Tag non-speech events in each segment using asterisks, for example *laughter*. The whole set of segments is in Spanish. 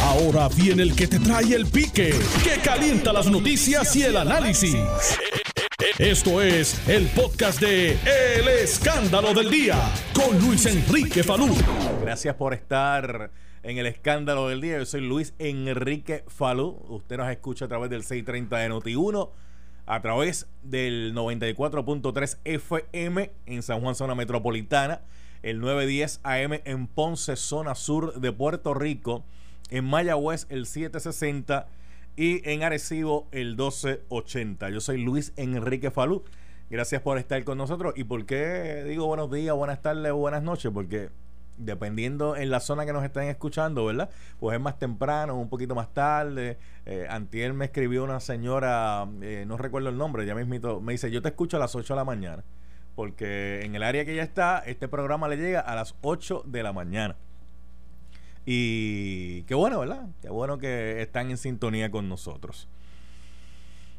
Ahora viene el que te trae el pique, que calienta las noticias y el análisis. Esto es el podcast de El Escándalo del Día con Luis Enrique Falú. Gracias por estar en el escándalo del día. Yo soy Luis Enrique Falú. Usted nos escucha a través del 630 de Noti1, a través del 94.3 FM en San Juan, zona metropolitana, el 910 AM en Ponce, zona sur de Puerto Rico, en Mayagüez el 760 y en Arecibo el 1280. Yo soy Luis Enrique Falú. Gracias por estar con nosotros. ¿Y por qué digo buenos días, buenas tardes o buenas noches? Porque dependiendo en la zona que nos estén escuchando, ¿verdad? Pues es más temprano, un poquito más tarde. Eh, antier me escribió una señora, eh, no recuerdo el nombre, ya mismito, me dice, yo te escucho a las 8 de la mañana. Porque en el área que ella está, este programa le llega a las 8 de la mañana. Y qué bueno, ¿verdad? Qué bueno que están en sintonía con nosotros.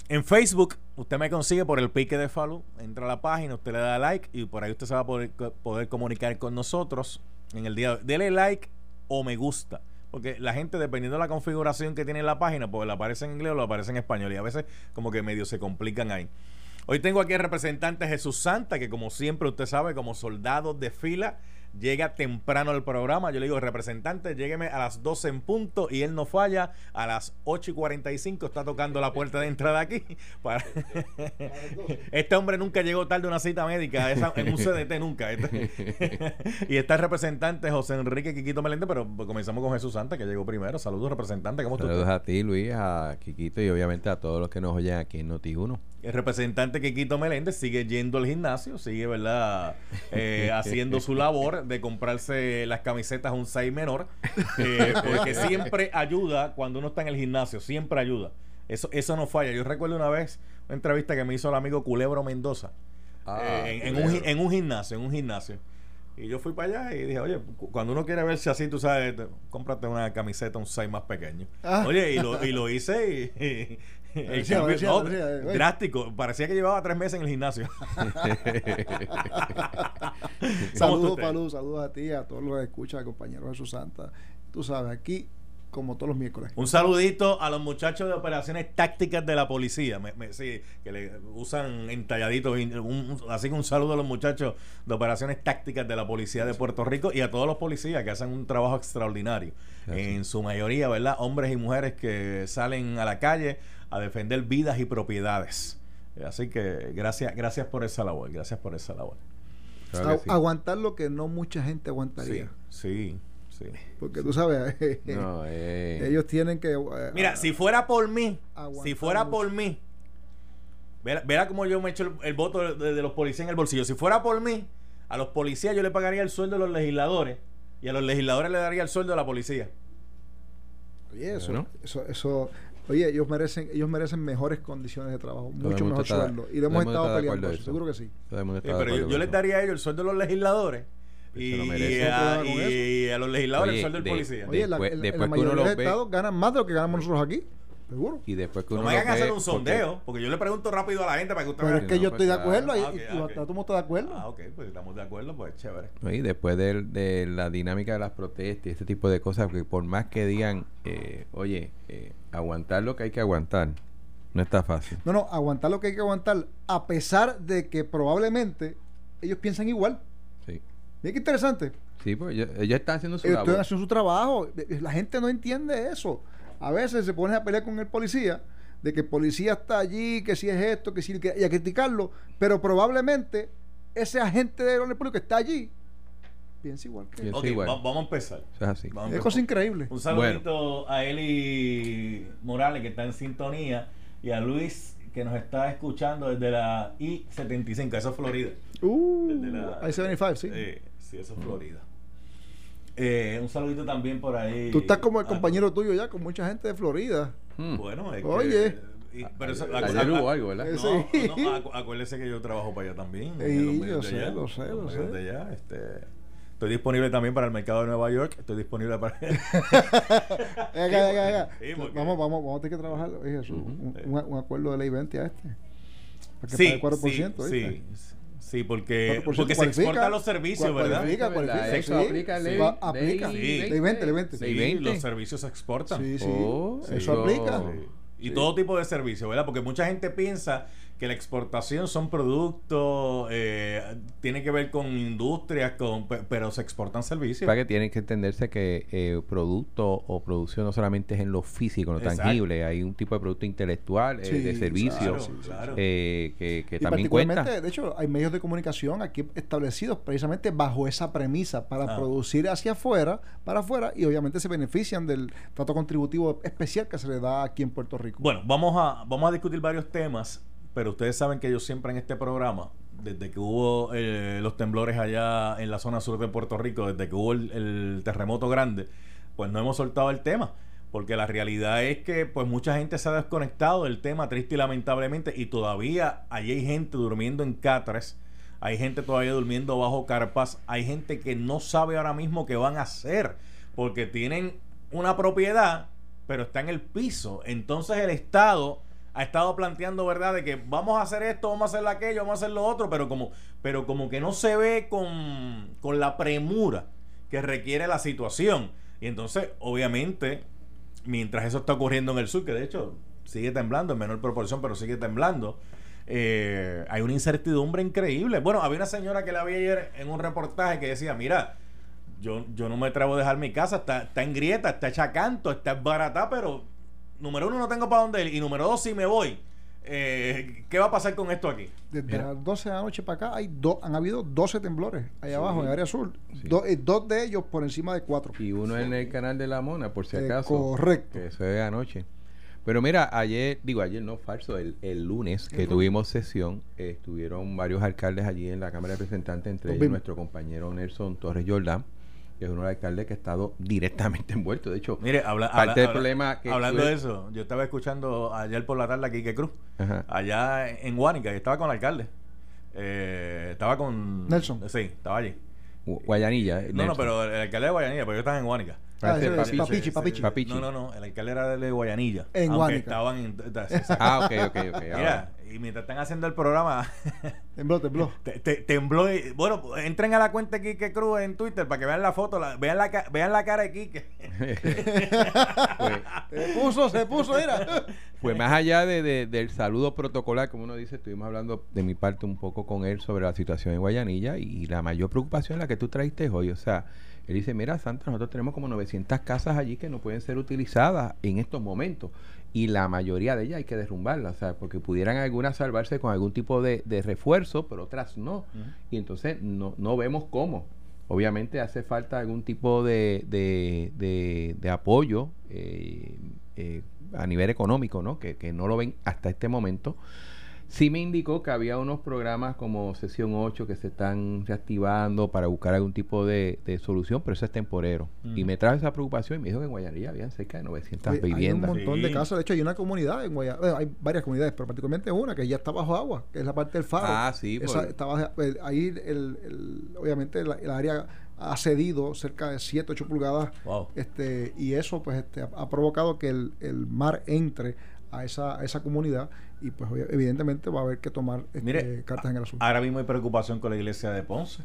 En Facebook, usted me consigue por el pique de follow. Entra a la página, usted le da like y por ahí usted se va a poder, poder comunicar con nosotros en el día. Dele like o me gusta. Porque la gente, dependiendo de la configuración que tiene en la página, pues le aparece en inglés o le aparece en español. Y a veces como que medio se complican ahí. Hoy tengo aquí al representante Jesús Santa, que como siempre usted sabe, como soldado de fila, llega temprano al programa. Yo le digo, representante, llégueme a las 12 en punto y él no falla. A las 8 y 45 está tocando la puerta de entrada aquí. *laughs* Para... *laughs* este hombre nunca llegó tarde a una cita médica, en un CDT nunca. *laughs* y está el representante José Enrique Quiquito Meléndez, pero comenzamos con Jesús Santa, que llegó primero. Saludos, representante. ¿Cómo Saludos a ti, Luis, a Quiquito y obviamente a todos los que nos oyen aquí en Noti1 el representante Quiquito Meléndez sigue yendo al gimnasio, sigue, ¿verdad? Eh, *laughs* haciendo su labor de comprarse las camisetas un 6 menor, eh, porque siempre ayuda cuando uno está en el gimnasio, siempre ayuda. Eso, eso no falla. Yo recuerdo una vez una entrevista que me hizo el amigo Culebro Mendoza ah, eh, en, un, en un gimnasio, en un gimnasio. Y yo fui para allá y dije, oye, cuando uno quiere verse así, tú sabes, cómprate una camiseta un 6 más pequeño. Ah. Oye, y lo, y lo *laughs* hice y, *laughs* el drástico. Parecía que llevaba tres meses en el gimnasio. *laughs* *laughs* saludos, Palú, saludos a ti, a todos los que escuchan, compañeros de su santa. Tú sabes, aquí como todos los miércoles. Un saludito a los muchachos de operaciones tácticas de la policía, sí, que le usan entalladitos, así que un saludo a los muchachos de operaciones tácticas de la policía de Puerto Rico y a todos los policías que hacen un trabajo extraordinario. En su mayoría, ¿verdad? Hombres y mujeres que salen a la calle a defender vidas y propiedades. Así que gracias, gracias por esa labor, gracias por esa labor. Aguantar lo que no mucha gente aguantaría. Sí, sí. Porque tú sabes, *laughs* eh. ellos tienen que... Eh, Mira, si fuera por mí, si fuera por mí, verá, cómo yo me echo el, voto de, los policías en el bolsillo. Si fuera por mí, a los policías yo le pagaría el sueldo a los legisladores y a los legisladores le daría el sueldo a la policía. Oye, eso, eso, eso, Oye, ellos merecen, ellos merecen mejores condiciones de trabajo, mucho mejor sueldo. Y le hemos estado peleando eso, seguro que sí. pero yo, les daría a ellos el sueldo de los legisladores. Y, a, y, a, los legisladores el sueldo del policía. Oye, la, después que uno los estados ganan más de lo que ganamos nosotros aquí. Seguro. Y después que uno no me hagan hacer un sondeo, porque, yo le pregunto rápido a la gente para que usted Pero es que yo estoy de acuerdo ah, y, okay, y, de acuerdo. Ah, ok, pues estamos de acuerdo, pues chévere. Y después de, de, la dinámica de las protestas y este tipo de cosas, porque por más que digan, eh, oye, eh, aguantar lo que hay que aguantar. No está fácil. No, no, aguantar lo que hay que aguantar, a pesar de que probablemente ellos piensan igual. Mira qué interesante. Sí, pues ellos, están haciendo su ellos Están haciendo su trabajo. La gente no entiende eso. A veces se ponen a pelear con el policía, de que el policía está allí, que si es esto, que si y a criticarlo, pero probablemente ese agente de orden público que está allí piensa igual que vamos a empezar. Es así. Es cosa increíble. Un saludito a Eli Morales, que está en sintonía, y a Luis, que nos está escuchando desde la I-75, eso es Florida. Uh, I-75, sí. Sí, eso es Florida. Eh, un saludito también por ahí. Tú estás como el compañero tuyo ya, con mucha gente de Florida. Hmm. Bueno, es Oye. Que, pero eso, ayer hubo algo, ¿verdad? No, no, acuérdese que yo trabajo para allá también. Sí, yo sé, lo sé, lo sé. De allá, este, Estoy disponible también para el mercado de Nueva York. Estoy disponible para. *laughs* *laughs* vamos, vamos, vamos a tener que trabajar un, un, acuerdo de ley 20 a este. Para que sí, 4%, sí, sí, Sí, porque, por porque se exportan los servicios, cual- ¿verdad? sí. aplica ley, aplica. ley Sí. Ley 20, ley 20. Sí, Ley 20. los servicios se exportan. Sí, sí. Oh, Eso eso- aplica. Sí. Y Sí. todo tipo de servicios, ¿verdad? Porque mucha gente piensa que la exportación son productos, eh, tiene que ver con industrias, con, pe- pero se exportan servicios. Para que tienen que entenderse que eh, producto o producción no solamente es en lo físico, en lo Exacto. tangible, hay un tipo de producto intelectual, eh, de servicio, Claro, sí, sí, claro. eh, que, que Y también particularmente, cuenta. de hecho, hay medios de comunicación aquí establecidos precisamente bajo esa premisa para Ah. producir hacia afuera, para afuera, y obviamente se benefician del trato contributivo especial que se le da aquí en Puerto Rico. Bueno, vamos a, vamos a discutir varios temas, pero ustedes saben que yo siempre en este programa, desde que hubo eh, los temblores allá en la zona sur de Puerto Rico, desde que hubo el, el terremoto grande, pues no hemos soltado el tema. Porque la realidad es que pues mucha gente se ha desconectado del tema, triste y lamentablemente, y todavía allí hay gente durmiendo en catres, hay gente todavía durmiendo bajo carpas, hay gente que no sabe ahora mismo qué van a hacer, porque tienen una propiedad, pero está en el piso. Entonces el Estado ha estado planteando, ¿verdad?, de que vamos a hacer esto, vamos a hacer aquello, vamos a hacer lo otro, pero como, pero como que no se ve con, con la premura que requiere la situación. Y entonces, obviamente, mientras eso está ocurriendo en el sur, que de hecho sigue temblando en menor proporción, pero sigue temblando, eh, hay una incertidumbre increíble. Bueno, había una señora que la vi ayer en un reportaje que decía, mira, yo, yo no me atrevo a dejar mi casa, está, está en grieta, está hecha canto, está barata, pero número uno no tengo para dónde ir y número dos si me voy. eh, ¿Qué va a pasar con esto aquí? Desde Mira. las 12 de la noche para acá hay do- han habido 12 temblores allá abajo en área sur. Sí. Do- eh, dos de ellos por encima de cuatro. Y uno en el canal de la Mona, por si Eh, acaso. correcto. Que se ve anoche. Pero mira, ayer, digo ayer no, falso, el, el lunes que El tuvimos sesión, eh, estuvieron varios alcaldes allí en la Cámara de Representantes, entre Los ellos nuestro compañero Nelson Torres Jordán, que es uno de los alcaldes que ha estado directamente *laughs* envuelto. De hecho, Mire, habla- Parte habla- del habla- problema que hablando de eso, yo estaba escuchando ayer por la tarde a Quique Cruz, Ajá. allá en Guánica, y estaba con el alcalde. Eh, estaba con... Nelson. Sí, estaba allí. Gu- Guayanilla. eh, No, no, pero el alcalde de Guayanilla, pero yo estaba en Guánica. Ah, es es. Papichi, Papichi. Papichi. No, no, no, el alcalde era de Guayanilla. En aunque estaban en... *laughs* Ah, ok, ok, ok. Mira, y mientras están haciendo el programa, *laughs* Tembló, tembló. te- te- tembló. y- bueno, entren a la cuenta de Quique Cruz en Twitter para que vean la foto, la- vean, la, vean la cara de Quique. Pues, *laughs* Se puso, se puso, mira. Pues más allá de, de- del saludo protocolar, como uno dice, estuvimos hablando de mi parte un poco con él sobre la situación en Guayanilla y la mayor preocupación la que tú traiste hoy. O sea, él dice, mira, Santa, nosotros tenemos como 900 casas allí que no pueden ser utilizadas en estos momentos y la mayoría de ellas hay que derrumbarlas, o sea, porque pudieran algunas salvarse con algún tipo de, de refuerzo, pero otras no. Y entonces no, no vemos cómo. Obviamente hace falta algún tipo de, de, de- de apoyo eh, eh, a nivel económico, ¿no? Que, que no lo ven hasta este momento. Sí me indicó que había unos programas como Sesión 8 que se están reactivando para buscar algún tipo de, de solución, pero eso es temporero. Y me trajo esa preocupación y me dijo que en Guayanilla habían cerca de 900 Oye, Hay un viviendas. montón de Sí. casas. De hecho, hay una comunidad en Guaya- bueno, hay varias comunidades, pero particularmente una que ya está bajo agua, que es la parte del faro. Ah, sí, Esa por- está baja- eh, ahí, el, el- obviamente, la- el área ha cedido cerca de 7, 8 pulgadas. Wow. este Y eso, pues, este, ha, ha provocado que el, el mar entre a esa, a esa comunidad y, pues, evidentemente va a haber que tomar este, Mire, cartas en el asunto. Ahora mismo hay preocupación con la iglesia de Ponce.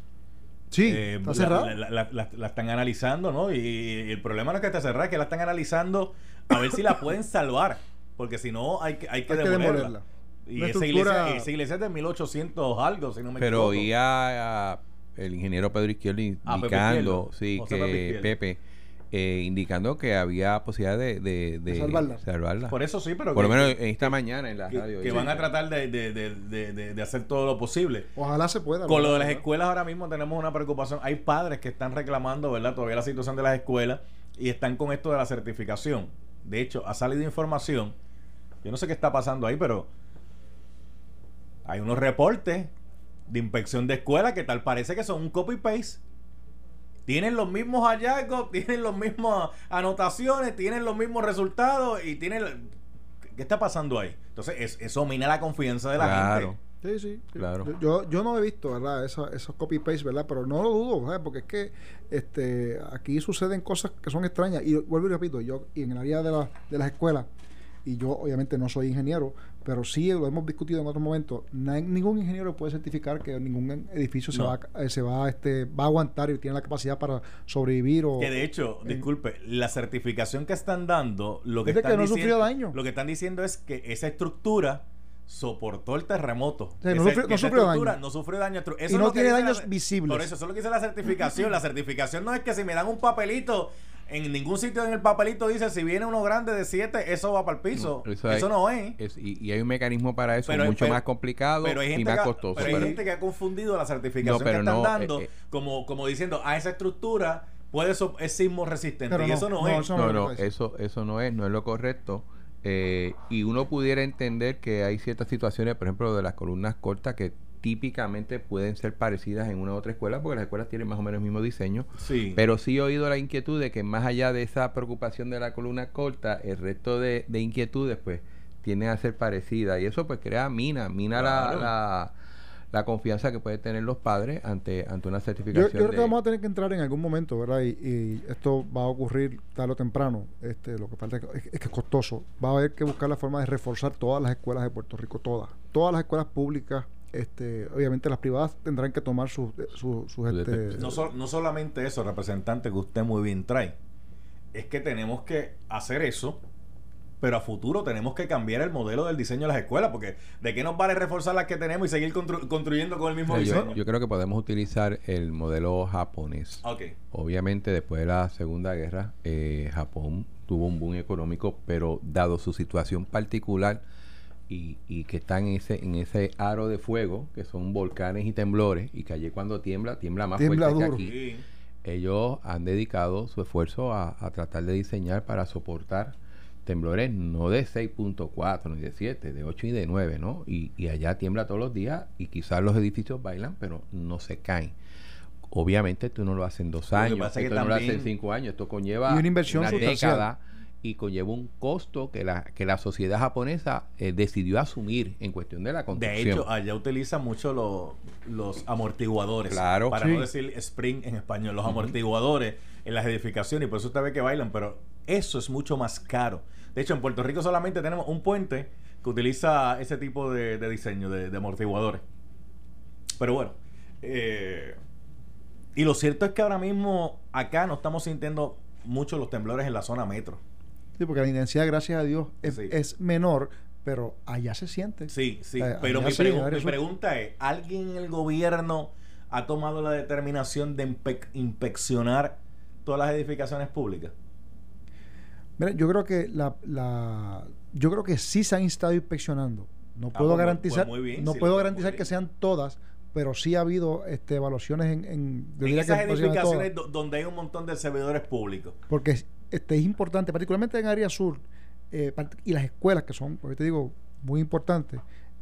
sí, Eh, está la- cerrado. La, la- la- la están analizando, ¿no? Y, y el problema no es que esté cerrada, es que la están analizando a ver si la pueden salvar. Porque si no, hay que, hay que Hay que demolerla. demolerla. Y esa iglesia, esa iglesia es de 1800 algo, si no me Pero equivoco. oía a el ingeniero Pedro Izquierdo Ah, Pepe indicando, sí, José que. Pepe, eh, indicando que había posibilidad de, de, de De salvarla. salvarla. Por eso sí, pero Por lo que- menos en esta mañana en la que, radio. que Sí. van a tratar de, de- de- de- de- de hacer todo lo posible. Ojalá se pueda. Con lo de las escuelas ahora mismo tenemos una preocupación. Hay padres que están reclamando, ¿verdad? Todavía la situación de las escuelas y están con esto de la certificación. De hecho, ha salido información. Yo no sé qué está pasando ahí, pero hay unos reportes de inspección de escuelas que tal parece que son un copy-paste. Tienen los mismos hallazgos, *laughs* tienen las mismas anotaciones, tienen los mismos resultados y tienen... ¿Qué está pasando ahí? Entonces, es- eso mina la confianza de la Claro. gente. Sí, sí. Claro. Yo- Yo, yo no he visto, ¿verdad? Esos copy-paste, ¿verdad? Pero no lo dudo, ¿sabes? Porque es que este, aquí suceden cosas que son extrañas. Y vuelvo y repito, yo, y en el área de, la- de las escuelas, y yo obviamente no soy ingeniero, pero sí lo hemos discutido en otros momentos, na- ningún ingeniero puede certificar que ningún edificio se va, a- eh, se va, este, va a aguantar y tiene la capacidad para sobrevivir o... Que de hecho, disculpe, la certificación que están dando, lo que Es están que no diciendo, sufrió daño. lo que están diciendo es que esa estructura soportó el terremoto. sea, no sufrió- no sufrió daño. No sufrió daño. Eso Y no tiene daños la- visibles. Por eso, eso es lo que dice la certificación. La certificación no es que si me dan un papelito, en ningún sitio en el papelito dice si viene uno grande de 7, eso va para el piso. No, eso, eso hay- no es. Es- y, y hay un mecanismo para eso Pero- mucho pero- más complicado Pero hay y más que, costoso. pero hay pero- gente que ha confundido la certificación No, pero que están no, dando eh, eh. como, como diciendo, a esa estructura puede so- es sismo resistente. Pero y no, eso no, no, es. eso No, no, eso, eso no es, no es lo correcto. Eh, y uno pudiera entender que hay ciertas situaciones, por ejemplo, de las columnas cortas que típicamente pueden ser parecidas en una u otra escuela, porque las escuelas tienen más o menos el mismo diseño. Sí. Pero sí he oído la inquietud de que más allá de esa preocupación de la columna corta, el resto de, de inquietudes pues tienden a ser parecidas. Y eso pues crea mina, mina la, Claro. la, la confianza que pueden tener los padres ante, ante una Yo, yo certificación. creo que vamos a tener que entrar en algún momento, ¿verdad? Y, y esto va a ocurrir tarde o temprano. Este, lo que falta es, que- es que es costoso. Va a haber que buscar la forma de reforzar todas las escuelas de Puerto Rico, todas. Todas las escuelas públicas, este, obviamente las privadas tendrán que tomar sus, sus, sus, Su este. No, so- no solamente eso, representante, que usted muy bien trae. Es que tenemos que hacer eso, pero a futuro tenemos que cambiar el modelo del diseño de las escuelas, porque ¿de qué nos vale reforzar las que tenemos y seguir constru- construyendo con el mismo yo, diseño? yo creo que podemos utilizar el modelo japonés. Ok. Obviamente después de la Segunda Guerra, eh, Japón tuvo un boom económico, pero dado su situación particular y, y que están en ese, en ese aro de fuego, que son volcanes y temblores, y que allí cuando tiembla, tiembla más Tiembla fuerte duro. que aquí. Sí. Ellos han dedicado su esfuerzo a, a tratar de diseñar para soportar temblores no de 6.4 ni de 7, de 8 y de 9, ¿no? Y, y allá tiembla todos los días y quizás los edificios bailan, pero no se caen. Obviamente tú no lo haces en dos Lo que años, pasa es esto que no lo haces en cinco años, esto conlleva Y una inversión década y conlleva un costo que la, que la sociedad japonesa eh, decidió asumir en cuestión de la De construcción. hecho, allá utilizan mucho lo- los amortiguadores. Claro. Para Sí. no decir spring en español, los amortiguadores en las edificaciones. Y por eso usted ve que bailan, pero eso es mucho más caro. De hecho, en Puerto Rico solamente tenemos un puente que utiliza ese tipo de, de diseño de, de amortiguadores. Pero bueno. eh, y lo cierto es que ahora mismo acá no estamos sintiendo mucho los temblores en la zona metro. Sí, porque la intensidad, gracias a Dios, es, Sí. es menor, pero allá se siente. Sí, sí. Eh, pero mi, pregu- mi pregunta es, ¿alguien en el gobierno ha tomado la determinación de inspeccionar todas las edificaciones públicas? Mira, yo creo que la, la yo creo que sí se han estado inspeccionando. No Ah, puedo pues, garantizar, pues, muy bien, no puedo pues, garantizar que sean todas, pero sí ha habido este, evaluaciones en, en, En esas edificaciones donde hay un montón de servidores públicos. porque este es importante, particularmente en área sur eh, y las escuelas que son, porque te digo, muy importantes.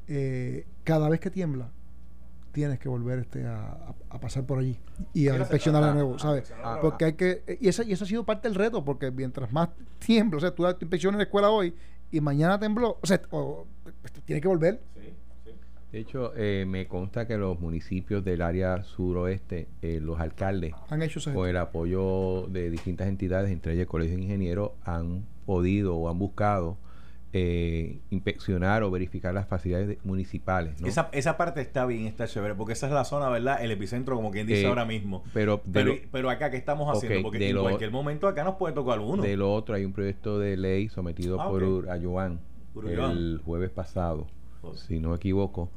eh, cada vez que tiembla tienes que volver este a, a- pasar por allí y a Sí, inspeccionar de nuevo, ah, ¿sabes? Porque hay que eh, y esa y eso ha sido parte del reto porque mientras más tiembla, o sea, tú das tu inspección en la escuela hoy y mañana tembló, o sea, o- tiene que volver. De hecho, eh, me consta que los municipios del área suroeste, eh, los alcaldes, Han hecho con el apoyo de distintas entidades, entre ellas el Colegio de Ingenieros, han podido o han buscado eh, inspeccionar o verificar las facilidades de- municipales. ¿no? Esa, esa parte está bien, está chévere, porque esa es la zona, ¿verdad? El epicentro, como quien dice Eh, ahora mismo. Pero Pero, lo, pero acá, ¿qué estamos haciendo? Porque en lo- cualquier momento acá nos puede tocar uno. de lo otro, hay un proyecto de ley sometido Ah, por ok. Urayoan Urayoan. el jueves pasado. Si no me equivoco,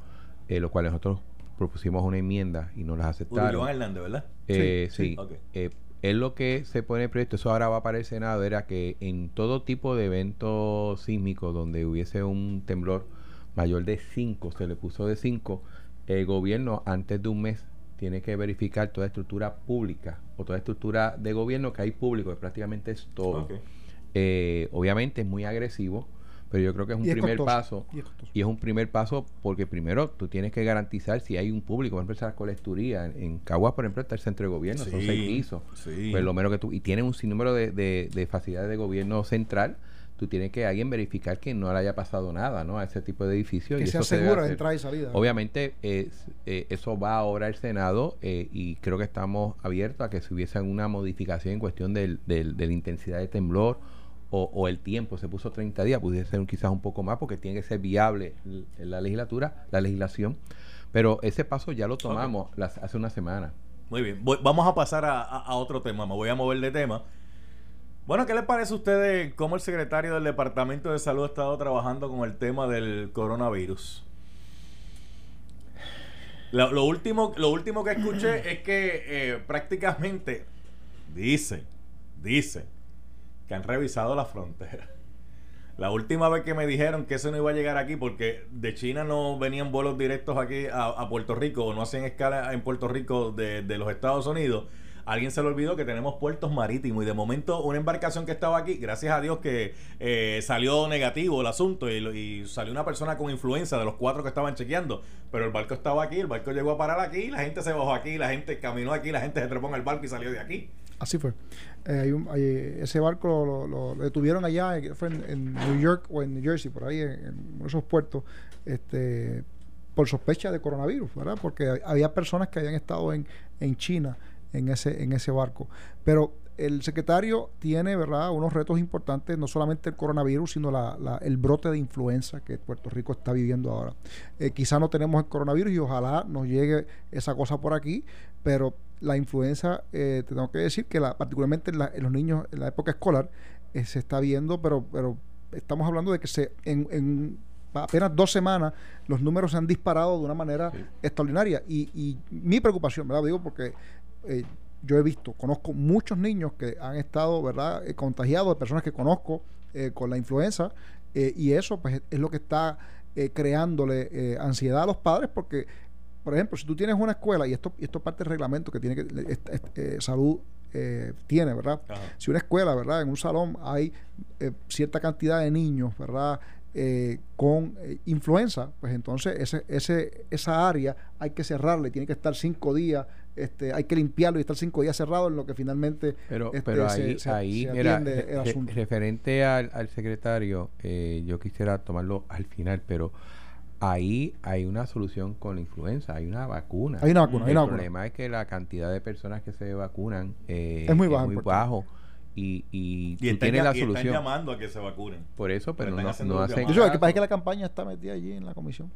eh, lo cual nosotros propusimos una enmienda y no las aceptaron. Hernández, ¿verdad? Eh, Sí, sí. Eh, es lo que se pone en el proyecto, eso ahora va para el Senado, era que en todo tipo de evento sísmico donde hubiese un temblor mayor de 5, se le puso de 5, el gobierno antes de un mes tiene que verificar toda estructura pública o toda estructura de gobierno que hay público, que prácticamente es todo. Eh, obviamente es muy agresivo, pero yo creo que es un es primer costoso, paso. y es costoso. Y es un primer paso porque primero tú tienes que garantizar si hay un público, por ejemplo, esa colecturía. En, en Caguas, por ejemplo, está el centro de gobierno, son seis pisos. sí. Pues lo menos que tú, y tienen un sinnúmero de, de, de facilidades de gobierno central, tú tienes que alguien verificar que no le haya pasado nada, ¿no? A ese tipo de edificios. que y se eso se debe asegura de entrada y salida. Obviamente es- eh, eso va ahora al Senado eh, y creo que estamos abiertos a que si hubiese alguna modificación en cuestión del, del- de la intensidad de temblor o, o el tiempo se puso 30 días, pudiese ser quizás un poco más porque tiene que ser viable la legislatura, la legislación, pero ese paso ya lo tomamos las- hace una semana. Muy bien, Voy- vamos a pasar a, a- a otro tema. Me voy a mover de tema. Bueno, ¿qué les parece a ustedes cómo el secretario del Departamento de Salud ha estado trabajando con el tema del coronavirus? Lo, lo último, lo último que escuché *clears throat* es que eh, prácticamente dice, dice que han revisado la frontera. La última vez que me dijeron que eso no iba a llegar aquí porque de China no venían vuelos directos aquí a, Puerto Rico o no hacían escala en Puerto Rico de, de los Estados Unidos, alguien se le olvidó que tenemos puertos marítimos y de momento una embarcación que estaba aquí, gracias a Dios que eh, salió negativo el asunto y, y salió una persona con influenza de los cuatro que estaban chequeando, pero el barco estaba aquí, el barco llegó a parar aquí, la gente se bajó aquí, la gente caminó aquí, la gente se trepó en el barco y salió de aquí. Así fue. Eh, ese barco lo, detuvieron allá, eh, fue en, en New York o en New Jersey, por ahí, en, en esos puertos, este, por sospecha de coronavirus, ¿verdad? Porque había personas que habían estado en, en China en ese, en ese barco. Pero el secretario tiene, ¿verdad?, unos retos importantes, no solamente el coronavirus, sino la, la- el brote de influenza que Puerto Rico está viviendo ahora. Eh, quizá no tenemos el coronavirus y ojalá nos llegue esa cosa por aquí, pero la influenza, eh, te tengo que decir que la, particularmente en, la- en los niños en la época escolar, eh, se está viendo, pero, pero estamos hablando de que se en, en apenas dos semanas los números se han disparado de una manera Sí. extraordinaria. Y, y mi preocupación, ¿verdad? Digo porque eh, yo he visto, conozco muchos niños que han estado, ¿verdad?, eh, contagiados de personas que conozco eh, con la influenza, y eso pues es lo que está eh, creándole eh, ansiedad a los padres porque por ejemplo, si tú tienes una escuela, y esto, y esto es parte del reglamento que tiene que eh, salud eh, tiene, ¿verdad? Si una escuela, ¿verdad? En un salón hay eh, cierta cantidad de niños, ¿verdad? Eh, con influenza, pues entonces ese, ese, esa área hay que cerrarle, tiene que estar cinco días, este, hay que limpiarlo y estar cinco días cerrado en lo que finalmente Pero, este, pero se- ahí, se- ahí se mira, atiende re- el re- asunto. referente al, al secretario, eh, yo quisiera tomarlo al final, pero ahí hay una solución con la influenza, hay una vacuna. Hay una vacuna, hay el una vacuna. problema es que la cantidad de personas que se vacunan eh, Es muy baja Puerto Rico. bajo y, y, Y tú están, la y están solución. llamando a que se vacunen. Por eso, pero están no, haciendo no hacen De lo que pasa es que la campaña está metida allí en la comisión.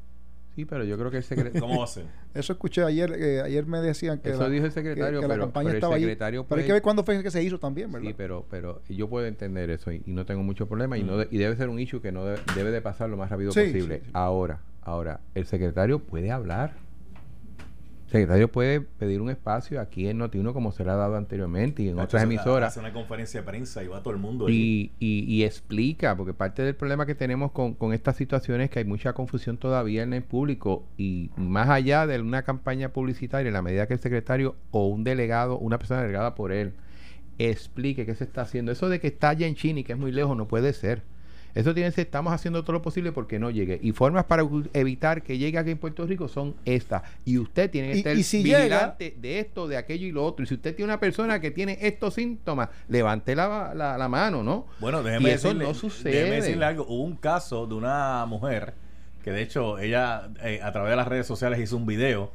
Sí, pero yo creo que el secretario... *laughs* ¿Cómo va a ser? *laughs* Eso escuché ayer, eh, ayer me decían que, Eso la, dijo el secretario, que la pero- campaña pero el estaba allí. secretario Pero hay puede- que ver cuándo fue que se hizo también, ¿verdad? Sí, pero, pero yo puedo entender eso y, y no tengo mucho problema y, no Mm. de- y debe ser un issue que no debe, debe de pasar lo más rápido Sí, posible. sí, sí. Ahora, ahora, el secretario puede hablar. El secretario puede pedir un espacio aquí en Noti1 como se le ha dado anteriormente y en Nacho, otras hace- emisoras Hace una conferencia de prensa y va todo el mundo y, y- y explica, porque parte del problema que tenemos con, con estas situaciones es que hay mucha confusión todavía en el público y más allá de una campaña publicitaria, en la medida que el secretario o un delegado, una persona delegada por él, explique qué se está haciendo. Eso de que está allá en China y que es muy lejos no puede ser. Eso tiene que ser, estamos haciendo todo lo posible porque no llegue. Y formas para evitar que llegue aquí en Puerto Rico son estas. Y usted tiene que Y- estar y si llega- vigilante de esto, de aquello y lo otro. Y si usted tiene una persona que tiene estos síntomas, levante la, la- la mano, ¿no? Bueno, déjeme y eso decirle, no sucede. déjeme decirle algo. Hubo un caso de una mujer que de hecho ella eh, a través de las redes sociales hizo un video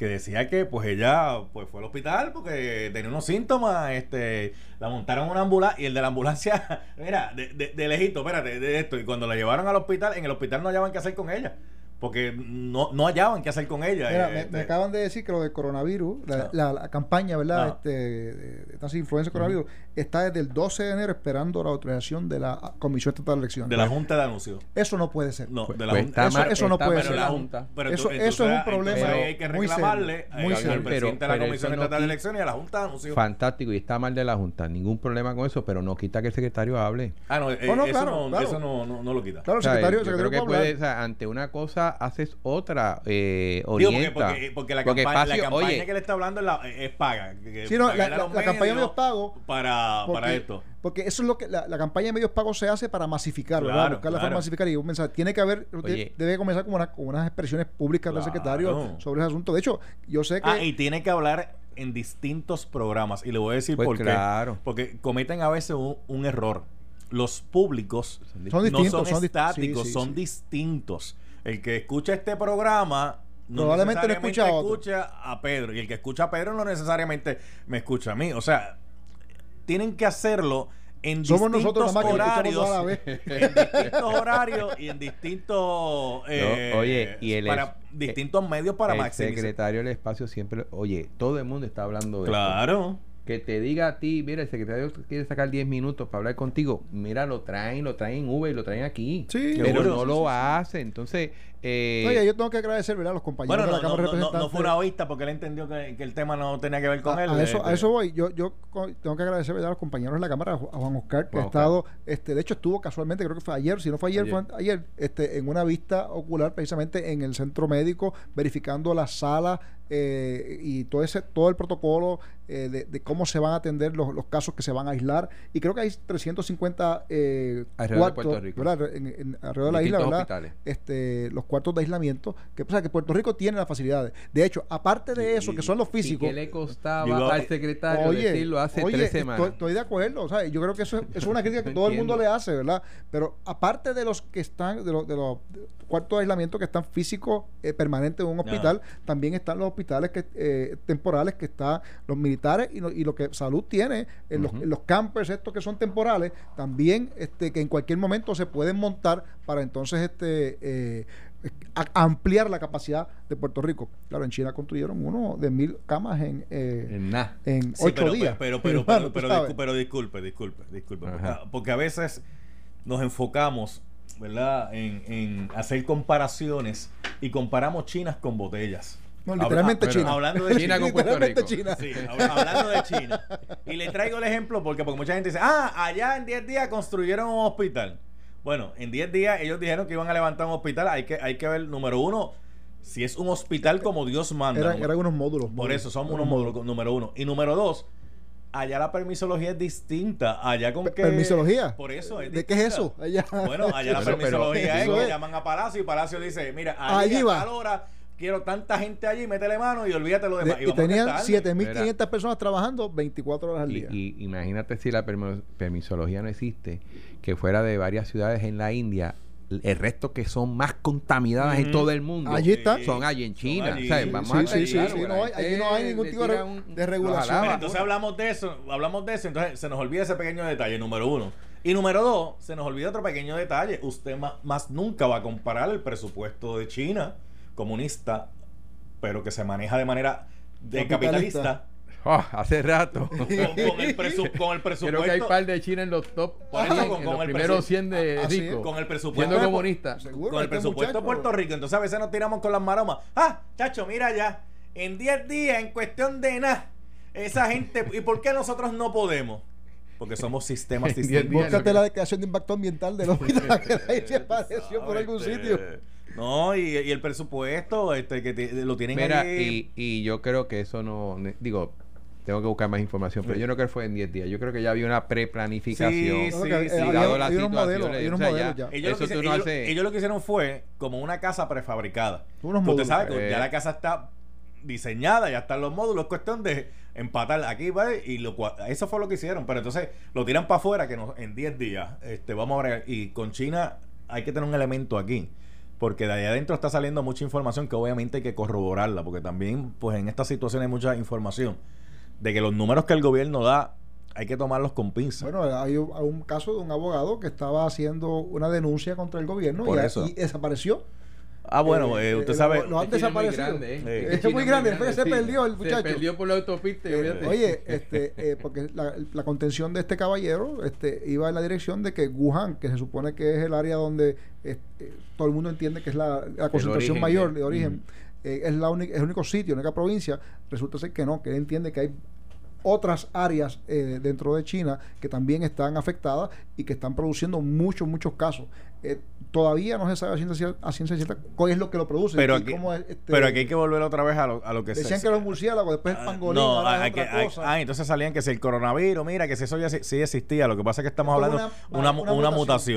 que decía que pues ella pues fue al hospital porque tenía unos síntomas, este, la montaron en una ambulancia y el de la ambulancia, *laughs* mira, de, de, de lejito, espérate, de esto, y cuando la llevaron al hospital, en el hospital no hallaban qué hacer con ella, porque no, no hallaban qué hacer con ella. Mira, eh, me, este. me acaban de decir que lo del coronavirus, la, Ah. la- la campaña, ¿verdad? Ah. Este, de, de coronavirus, está desde el 12 de enero esperando la autorización de la Comisión Estatal de Elecciones. de la Junta de Anuncios. Eso no puede ser. No, Pues- de la pues Junta. eso- eso no puede mal ser. la la Junta. Pero Eso- tú- eso es un problema hay que muy serio, reclamarle muy al serio. presidente de Pero- la pero Comisión no Estatal de Elecciones y a la Junta de Anuncios. Fantástico, y está mal de la Junta. Ningún problema con eso, pero no quita que el secretario hable. Ah, no, eh, Oh, no, eso, claro, no, claro. eso no, no, no lo quita. Claro, el secretario, yo creo que puede ante una cosa haces otra, eh, Digo, porque, orienta. porque, porque la, Porque campa- la espacio- campaña oye, que le está hablando es, la- es paga. que- que Sí, no, la- campaña de medios pagos, para, para esto. porque eso es lo que la, la campaña de medios pagos se hace para masificar, ¿verdad? Claro, Buscar la forma de masificar y un mensaje. Tiene que haber, Oye. debe comenzar con, una- con unas expresiones públicas del secretario sobre ese asunto. De hecho, yo sé que Ah, y tiene que hablar en distintos programas. Y le voy a decir Pues por claro. qué. Porque cometen a veces un, un error. Los públicos Son distintos, no son, estáticos, sí, sí, son sí. distintos. El que escucha este programa no Probablemente no necesariamente escucha a otro. escucha a Pedro. Y el que escucha a Pedro no necesariamente me escucha a mí. O sea, tienen que hacerlo en Somos distintos nosotros que horarios, escuchamos a la vez. *laughs* en distintos horarios y en distintos eh, oye, y el para es- distintos medios para el maximizar. secretario del espacio siempre, oye, todo el mundo está hablando de esto. Que te diga a ti, mira, el secretario quiere sacar 10 minutos para hablar contigo, mira, lo traen, lo traen en Uber y lo traen aquí. Sí, pero seguro. no lo hace. Entonces, eh, Oye, yo tengo que agradecer, ¿verdad? A los compañeros Bueno, de no, la no, Cámara de no, no, no fue una oísta porque él entendió que, que el tema no tenía que ver con a, él. a eso, a este, eso voy. Yo, tengo que agradecer ¿verdad? a los compañeros de la Cámara, a Ju- a Juan Oscar, que Juan ha estado, este, de hecho estuvo casualmente, creo que fue ayer, si no fue ayer, Ayer. fue an- ayer, este, en una vista ocular precisamente en el centro médico, verificando la sala eh, y todo ese, todo el protocolo eh, de, de cómo se van a atender los, los casos que se van a aislar. Y creo que hay 350 eh, Alrededor de Puerto Rico. ¿verdad? En- en- alrededor de la isla, ¿verdad? hospitales. Este, los cuartos de aislamiento, que pasa que Puerto Rico tiene las facilidades. De hecho, aparte de eso, que son los ¿y físicos, qué le costaba Digo, al eh, secretario decirlo hace oye, tres estoy- semanas? Estoy, de acuerdo, o sea, yo creo que eso, es- una crítica que *laughs* todo el mundo le hace, ¿verdad? Pero aparte de los que están, de los, de los cuartos de aislamiento que están físicos eh, permanentes en un hospital, también están los hospitales que eh, temporales que están los militares y lo, y lo que salud tiene en, los, Ujú. en los campers estos que son temporales, también este que en cualquier momento se pueden montar para entonces este eh, ampliar la capacidad de Puerto Rico. Claro, en China construyeron uno de mil camas en, eh, En nada. en Sí, ocho pero, días. Pero, pero, pero, pero, discu- pero disculpe, disculpe, disculpe. Porque, porque a veces nos enfocamos, ¿verdad?, en, en hacer comparaciones y comparamos chinas con botellas. No, Habla- literalmente ah, China. Hablando de *laughs* China con Puerto Rico. China. Sí, hab- hablando de China. Y le traigo el ejemplo porque, porque mucha gente dice, ah, allá en 10 días construyeron un hospital. Bueno, en 10 días ellos dijeron que iban a levantar un hospital. Hay que, hay que ver, número uno, si es un hospital como Dios manda. Eran, unos módulos. por módulos. eso somos unos módulos, número uno. Y número dos, allá la permisología es distinta. Allá con que... ¿Permisología? Por eso es ¿De qué es distinta. eso? Allá. Bueno, allá la permisología es que es. llaman a Palacio y Palacio dice, mira, allí, Allí a tal hora quiero tanta gente allí, métele mano y olvídate lo demás. De- y a tenían estar. 7.500 personas trabajando 24 horas al Y, día. y imagínate si la permisología no existe, que fuera de varias ciudades en la India, el resto que son más contaminadas en todo el mundo Allí está. son allí en China. allí. O sea, Sí, vamos sí, a sí, estar sí, claros, sí, que no hay- allí gente no hay ningún tipo de un- regulación. alaba. Entonces hablamos de eso, hablamos de eso, entonces se nos olvida ese pequeño detalle, número uno. Y número dos, se nos olvida otro pequeño detalle. Usted ma- más, nunca va a comparar el presupuesto de China, comunista, pero que se maneja de manera de Capitalista. Oh, hace rato. con, con el, presu- con el presupuesto. *laughs* Creo que hay par de China en los top Por eso, 100, con- en con los el primeros presu- 100 de Ah, sí, ricos. con el presupuesto Siendo de- comunista. Seguro, con el este presupuesto de muchacho- Puerto Rico. Entonces a veces nos tiramos con las maromas. Ah, chacho, mira ya. En 10 días, en cuestión de nada, esa gente. ¿Y por qué nosotros no podemos? Porque somos sistemas *laughs* En 10 distintos. Búscate la declaración de impacto ambiental del hospital *laughs* que ahí se apareció por algún sitio. No, y, y el presupuesto este que lo tienen Mira, allí. y, y yo creo que eso no. Digo, tengo que buscar más información, pero yo no creo que fue en 10 días. Yo creo que ya había una preplanificación. Sí, sí, eh, sí. había- dado la hay unos situación, modelos, hay unos o sea, modelos ya- ya. Ellos, lo que, tú hice- no ellos- haces- ellos lo que hicieron fue como una casa prefabricada. Unos Usted módulos. sabe que Eh. ya la casa está diseñada, ya están los módulos, es cuestión de empatar aquí va, y lo eso fue lo que hicieron, pero entonces lo tiran para afuera que nos, en 10 días este vamos a ver y con China hay que tener un elemento aquí. Porque de ahí adentro está saliendo mucha información que obviamente hay que corroborarla, porque también, pues en esta situación hay mucha información de que los números que el gobierno da hay que tomarlos con pinzas. Bueno, hay un, hay un caso de un abogado que estaba haciendo una denuncia contra el gobierno Por y, eso. y desapareció. ah, bueno, eh, eh, eh, usted sabe. lo- han Es China es muy desaparecido. grande, ¿eh? Eh, Es China muy grande, después se perdió el muchacho. Se perdió por la autopista. Eh, oye, *laughs* este, eh, porque la, la contención de este caballero este, iba en la dirección de que Wuhan, que se supone que es el área donde este, todo el mundo entiende que es la, la concentración origen mayor de- de origen, eh, es, la única, es el único sitio, la única provincia, resulta ser que no, que él entiende que hay otras áreas eh, dentro de China que también están afectadas y que están produciendo muchos, muchos casos. Eh, todavía no se sabe a ciencia, cier- a ciencia cierta cuál es lo que lo produce. pero aquí, cómo es, este, pero aquí hay que volver otra vez a lo, a lo que se- Decían que los murciélagos, después el Ah, pangolín, no, ahora es hay otra que- hay- cosa. ah, entonces salían que si el coronavirus, mira, que si eso ya sí, sí existía. Lo que pasa es que estamos Esto hablando una- una, una una, mutación.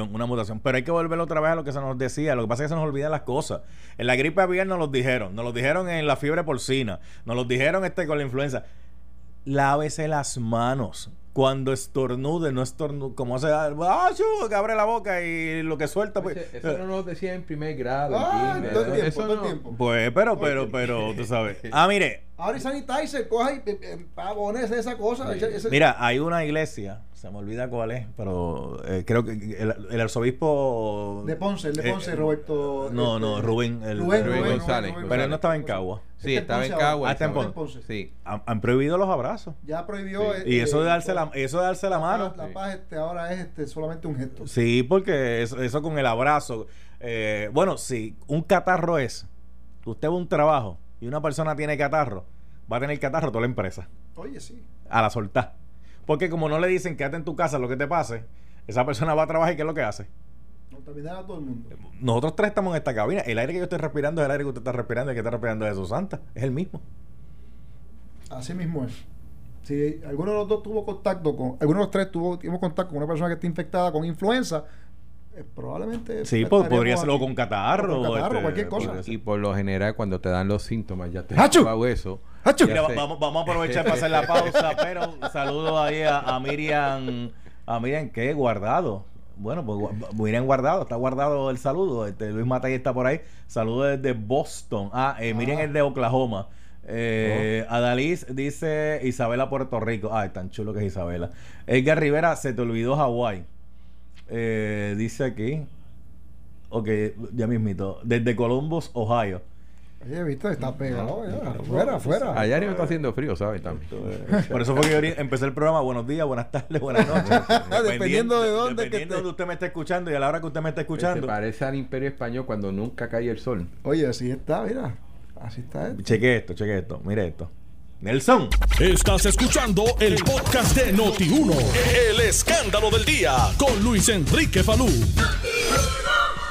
mutación. una mutación. Pero hay que volver otra vez a lo que se nos decía. Lo que pasa es que se nos olvidan las cosas. En la gripe aviar nos los dijeron. Nos los dijeron en la fiebre porcina. Nos los dijeron este con la influenza. Lávese las manos. Cuando estornude, no estornude, como hace, ah, chu, que abre la boca y lo que suelta, pues. Ese- Eso no lo decía en primer grado. Ah, en kinder, todo el eso- tiempo, eso todo el no- tiempo. Pues, pero, pero, pero, tú sabes. *laughs* Ah, mire, Ahora y sanitizer, coja y eh, eh, pavones esa cosa. ese- ese- mira, hay una iglesia, se me olvida cuál es, pero eh, creo que el, el arzobispo. De Ponce, el de eh, Ponce, Roberto. No, este, no, Rubén. el- Rubén, Rubén Rubén, González, Rubén, Pero él no estaba en. Cagua. Sí, estaba en Cagua. ahora. Ah, está en Ponce. Sí. Han, han prohibido los abrazos. Ya prohibió. Sí. eh, Y eso de darse la, eso de darse la mano. La, paz este, ahora es este, solamente un gesto. Sí, porque eso, eso con el abrazo. eh, bueno, si un catarro es, usted va a un trabajo y una persona tiene catarro, va a tener catarro toda la empresa. Oye, sí. A la soltar. Porque como no le dicen quédate en tu casa lo que te pase, esa persona va a trabajar y ¿qué es lo que hace? Contaminar a todo el mundo. Nosotros tres estamos en esta cabina. El aire que yo estoy respirando es el aire que usted está respirando y el que está respirando es Jesús Santa. Es el mismo. Así mismo es. Si alguno de los dos tuvo contacto con, alguno de los tres tuvo, tuvo contacto con una persona que está infectada con influenza, eh, probablemente. Sí, pues, estaríamos podría serlo aquí. con catarro. O con catarro, este, cualquier cosa. Y por lo general, cuando te dan los síntomas, ya te has eso. Vamos, vamos a aprovechar para hacer la pausa, *laughs* pero saludo ahí a, a Miriam. A Miriam, ¿qué? Guardado. Bueno, pues Miriam Guardado, está guardado el saludo. Este, Luis Matay está por ahí. Saludo desde Boston. Ah, eh, Miriam Ah. es de Oklahoma. Eh, Adalys dice Isabela, Puerto Rico. Ay, tan chulo que es Isabela. Edgar Rivera, se te olvidó Hawái. Eh, dice aquí. Ok, ya mismito. Desde Columbus, Ohio. Oye, viste, está pegado. ya. Afuera, afuera. Allá arriba está haciendo frío, ¿sabes? También. Por eso fue que yo empecé el programa. Buenos días, buenas tardes, buenas noches. *laughs* Dependiendo de dónde que Dependiendo te- de usted me esté escuchando y a la hora que usted me esté Se escuchando. parece al imperio español cuando nunca cae el sol. Oye, así está, mira. Así está. esto. Cheque esto, cheque esto. Mire esto. Nelson. Estás escuchando el podcast de Noti1. El escándalo del día con Luis Enrique Falú.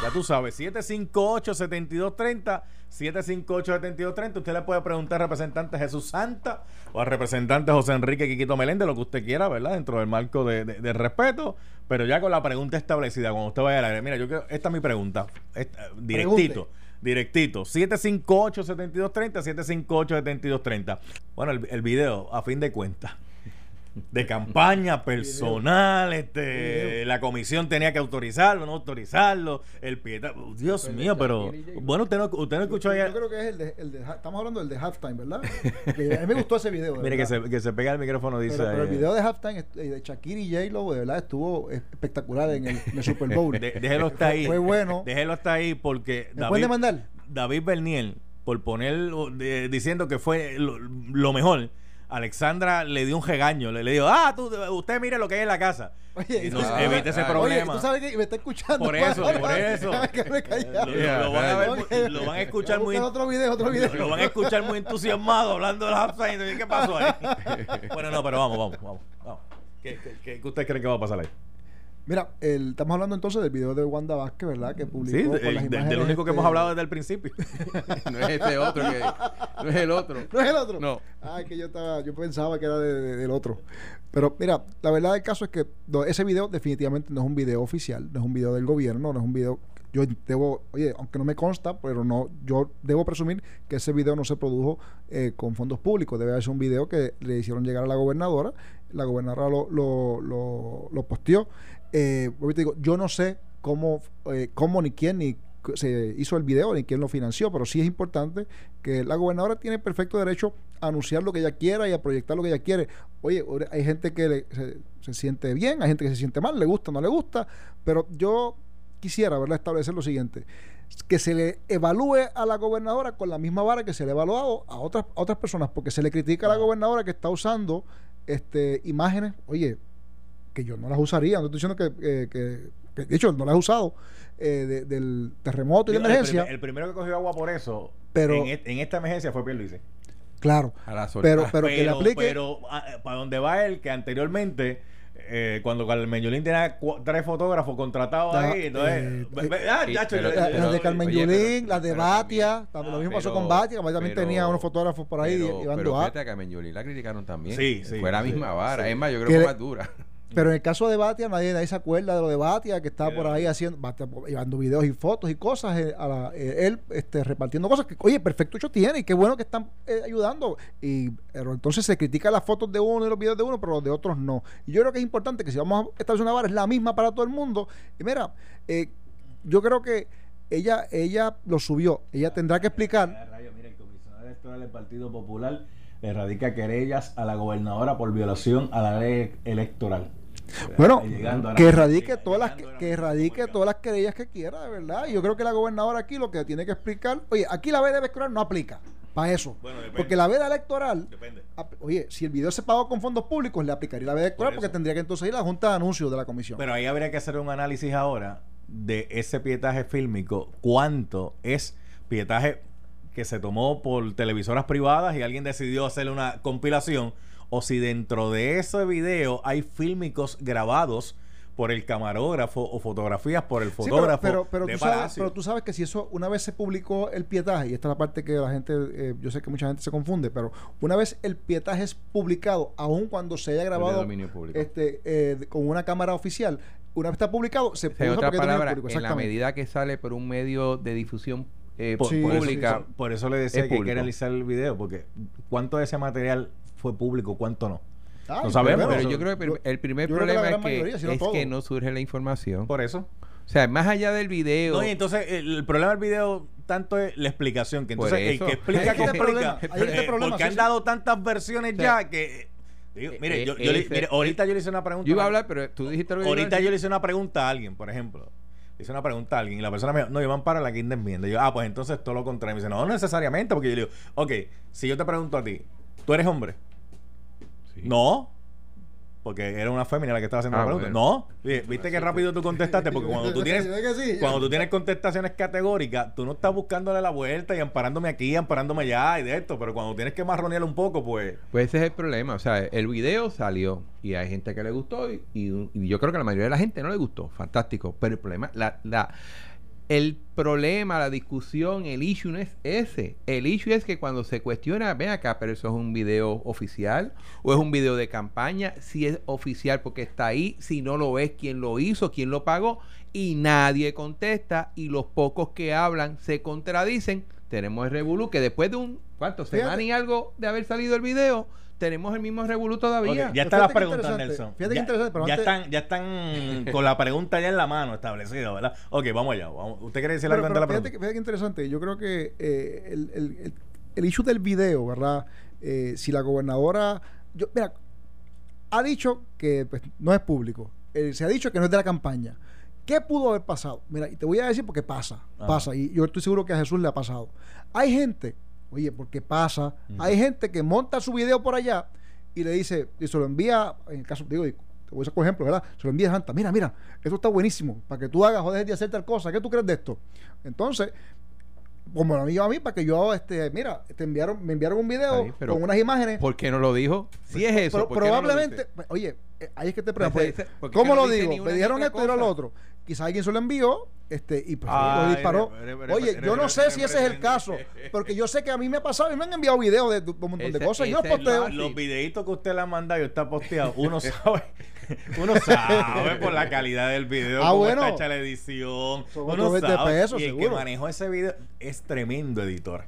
Ya tú sabes, 758-7230. 758-7230. Usted le puede preguntar al representante Jesús Santa o al representante José Enrique Quiquito Meléndez, lo que usted quiera, ¿verdad? Dentro del marco de, de- de respeto, pero ya con la pregunta establecida, cuando usted vaya al aire. Mira, yo quiero, esta es mi pregunta. Esta- directito. Directito. 758-7230, 758-7230. Bueno, el, el video, a fin de cuentas. De campaña personal, este, la comisión tenía que autorizarlo, no autorizarlo, el pieta, Dios El de mío, pero J. bueno, usted no, usted no escuchó Yo, yo creo que es el de, el de estamos hablando del de halftime, ¿verdad? A mí me gustó ese video. de mire que se, que se pega el micrófono, dice pero, pero el video de halftime eh, de Shakira y J-Lo, de verdad, estuvo espectacular en el, en el Super Bowl. *laughs* De- déjelo hasta ahí. Fue bueno. Déjelo hasta ahí porque ¿Me demandar? David Berniel, por poner de- diciendo que fue lo, lo mejor, Alexandra le dio un regaño, le, le dijo, ah, tú, usted mire lo que hay en la casa. Oye, y tú no, sabes- evite ese problema. Oye, tú sabes que me está escuchando. Por eso, por eso. Que me callado. Lo, van a ver mu- Ok. lo van a escuchar muy buscar otro video, otro video. lo, lo van a escuchar muy entusiasmado hablando del halftime. ¿Qué pasó ahí? *laughs* bueno, no, pero vamos, vamos, vamos. vamos. ¿Qué, qué, qué- qué usted cree que va a pasar ahí? Mira, el, estamos hablando entonces del video de Wanda Vázquez, ¿verdad? Que publicó Sí, con de- las de- imágenes, del único que este, hemos hablado desde el principio. *laughs* No es ese otro que. No es el otro. *laughs* ¿No es el otro? No. Ay, que yo estaba, yo pensaba que era de- de- del otro. Pero mira, la verdad del caso es que no, ese video definitivamente no es un video oficial, no es un video del gobierno, no es un video. Yo debo, oye, aunque no me consta, pero no, yo debo presumir que ese video no se produjo eh, con fondos públicos. Debe haber sido un video que le hicieron llegar a la gobernadora. La gobernadora lo, lo, lo, lo posteó. Eh, digo, yo no sé cómo, eh, cómo ni quién ni se hizo el video ni quién lo financió, pero sí es importante que la gobernadora tiene perfecto derecho a anunciar lo que ella quiera y a proyectar lo que ella quiere. Oye, hay gente que le- se, se siente bien, hay gente que se siente mal, le gusta, no le gusta, pero yo quisiera ¿verdad? establecer lo siguiente, que se le evalúe a la gobernadora con la misma vara que se le ha evaluado a otras, a otras personas, porque se le critica a la gobernadora que está usando este, imágenes, oye, que yo no las usaría, no estoy diciendo que, eh, que- que- de hecho no las he usado, eh, de- del terremoto y de Digo, el emergencia, El, primero que cogió agua por eso Pero- en, et- en esta emergencia fue Pierluisi. claro, A la soltar. pero, pero, que le aplique... pero, ah, para donde va él, que anteriormente, eh, cuando Carmen Yulín tenía tres fotógrafos contratados Ah, ahí, entonces. eh, ah, pero- La- las de Carmen oye, Yulín, pero- las de pero Batia, también lo Ah, mismo pasó pero- con Batia, que también pero- tenía unos fotógrafos por ahí pero, llevando pero a... fíjate, a Carmen Yulín la criticaron también. Sí, sí, Fue la sí, misma vara. sí. Es más, yo creo Que que más dura. Pero en el caso de Batia, nadie, nadie se acuerda de lo de Batia, que estaba por ahí haciendo, Batia, llevando videos y fotos y cosas, eh, a la- eh, él este, repartiendo cosas que, oye, perfecto hecho tiene y qué bueno que están eh, ayudando. Y pero entonces se critica las fotos de uno y los videos de uno, pero los de otros no. Y yo creo que es importante que si vamos a establecer una vara, es la misma para todo el mundo. Y mira, eh, yo creo que ella, ella lo subió, ella tendrá que explicar. Mira, el comisionado electoral del Partido Popular le radica querellas a la gobernadora por violación a la ley electoral. Bueno, que erradique todas las que mismo, erradique todas las querellas que quiera, de verdad. Y yo creo que la gobernadora aquí lo que tiene que explicar, oye, aquí la veda electoral no aplica para eso. Bueno, porque la veda electoral, Depende. oye, si el video se pagó con fondos públicos, le aplicaría la veda electoral Por porque tendría que entonces ir a la Junta de Anuncios de la Comisión. Pero ahí habría que hacer un análisis ahora de ese pietaje fílmico, cuánto es pietaje que se tomó por televisoras privadas y alguien decidió hacerle una compilación, o si dentro de ese video hay fílmicos grabados por el camarógrafo o fotografías por el Sí, pero, fotógrafo pero, pero de tú sabes, pero tú sabes que si eso una vez se publicó el pietaje, y esta es la parte que la gente, eh, yo sé que mucha gente se confunde, pero una vez el pietaje es publicado, aun cuando se haya grabado este, eh, con una cámara oficial, una vez está publicado, se puede otra palabra, público, en la medida que sale por un medio de difusión eh, Por, Sí, por eso, pública, por eso le decía es que hay que analizar el video, porque cuánto de ese material fue público, cuánto no. Ay, No sabemos, pero yo creo que yo- el primer yo problema es, que, mayoría, es que no surge la información. Por eso. O sea, más allá del video, No, y entonces el, el problema del video tanto es la explicación, que entonces el que explica *laughs* que explica, eh, problema, porque sí, han sí. dado tantas versiones O sea, ya que digo, mire, eh, yo, eh, yo le- mire, ahorita yo le hice una pregunta. yo iba a hablar, pero tú dijiste lo que ahorita yo le hice una pregunta a alguien, por ejemplo. Le hice una pregunta a alguien y la persona me dijo, no, yo van para la quinta enmienda. Y yo, ah, pues entonces todo lo contrario. Me dice, no, no necesariamente, porque yo le digo, ok, si yo te pregunto a ti, ¿tú eres hombre? No. Porque era una fémina la que estaba haciendo Ah, la pregunta. bueno. No. Viste qué rápido tú contestaste, porque cuando tú *laughs* tienes ¿Verdad que cuando tú tienes contestaciones categóricas, tú no estás buscándole la vuelta y amparándome aquí, amparándome allá y de esto, pero cuando tienes que marronear un poco, pues Pues ese es el problema. O sea, el video salió y hay gente que le gustó y, y- y yo creo que la mayoría de la gente no le gustó. Fantástico. Pero el problema, la, la, el problema, la discusión, el issue no es ese. El issue es que cuando se cuestiona, ven acá, pero eso es un video oficial o es un video de campaña. Si es oficial porque está ahí, si no lo es, quién lo hizo, quién lo pagó y nadie contesta y los pocos que hablan se contradicen. Tenemos el revolú que después de un, ¿cuánto? Semana y algo de haber salido el video, tenemos el mismo revolú todavía. Ya qué preguntas, interesante, Nelson. fíjate qué ya, interesante, pero ya antes- están, ya están *laughs* con la pregunta ya en la mano establecida, ¿verdad? Ok, vamos allá. vamos. ¿Usted quiere decir algo la pregunta? que- fíjate que interesante. Yo creo que eh, el, el, el, el issue del video, ¿verdad? Eh, si la gobernadora. Yo, mira, ha dicho que pues, no es público. Eh, se ha dicho que no es de la campaña. ¿Qué pudo haber pasado? Mira, y te voy a decir porque pasa. Ajá. Pasa. Y yo estoy seguro que a Jesús le ha pasado. Hay gente, oye, porque pasa. Hay gente que monta su video por allá y le dice, y se lo envía, en el caso, digo, te voy a usar como ejemplo, ¿verdad? Se lo envía a Santa, mira, mira, esto está buenísimo, para que tú hagas o dejes de hacer tal cosa, ¿qué tú crees de esto? Entonces, como lo envió a mí, para que yo, este, mira, te enviaron, me enviaron un video Ahí, pero- con unas imágenes. ¿Por qué no lo dijo? Si es eso, Pero ¿por probablemente, oye, eh, ahí es que te pregunto, Pues, porque ¿cómo no lo digo? Me dijeron esto y era lo otro. Quizás alguien se lo envió, este, y pues Ay, lo disparó. re- re- re- Oye, re- yo no re- sé re- si re- ese es el re- caso, porque yo sé que a mí me ha pasado y me han enviado videos de un montón de cosas. y Yo los posteo. lo- Los videitos que usted le ha mandado y está posteado, uno *laughs* sabe, uno sabe por la calidad del video, Ah, cómo bueno. está hecha la edición, Son uno otros 20 sabe. pesos, y el que seguro. manejó ese video es tremendo editor.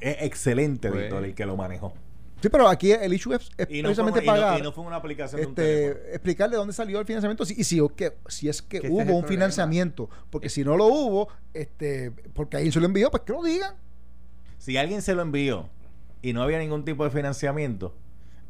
Es excelente Pues. editor el que lo manejó. Sí, pero aquí el issue es, es Y no, fue, precisamente una- y no- pagar. y no fue una aplicación de un este, explicarle dónde salió el financiamiento si- y si, o que, si es que Que ese es hubo un problema. financiamiento. Porque si no lo hubo, este, porque ahí se lo envió, pues que lo digan. Si alguien se lo envió y no había ningún tipo de financiamiento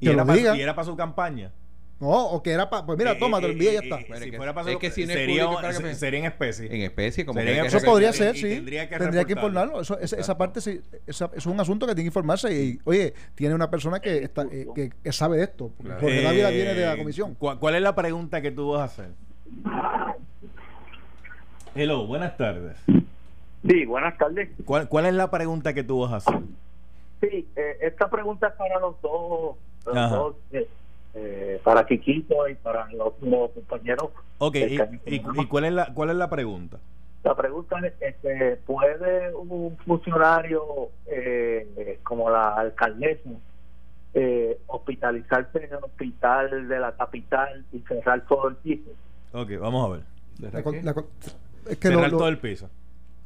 y Que era, lo para, diga. y era para su campaña. No, o que era para. Pues mira, eh, toma, te lo envié y ya eh, está. eh, si que- fuera para es que si no es sería, público, ¿para qué se- me- sería en especie. En especie, como Sería que eso podría ser, y sí. tendría que Tendría que reportarlo. informarlo. Eso, esa, esa parte, sí, esa- eso es un asunto que tiene que informarse. Y, oye, tiene una persona que, está, eh, que, que sabe de esto. Porque Claro. Jorge Dávila Eh, viene de la comisión. ¿cuál, cuál es la pregunta que tú vas a hacer? Hello, buenas tardes. Sí, buenas tardes. ¿Cuál, cuál es la pregunta que tú vas a hacer? Sí, eh, esta pregunta es para los dos, los Ajá. dos eh, eh, para Chiquito y para los, los compañeros. Ok, y, camino. y- y cuál, es la, cuál es la pregunta? La pregunta es, este, ¿puede un funcionario eh, como la alcaldesa eh, hospitalizarse en el hospital de la capital y cerrar todo el piso. Ok, vamos a ver. La con- la con- es que Cerrar lo- lo- todo el piso.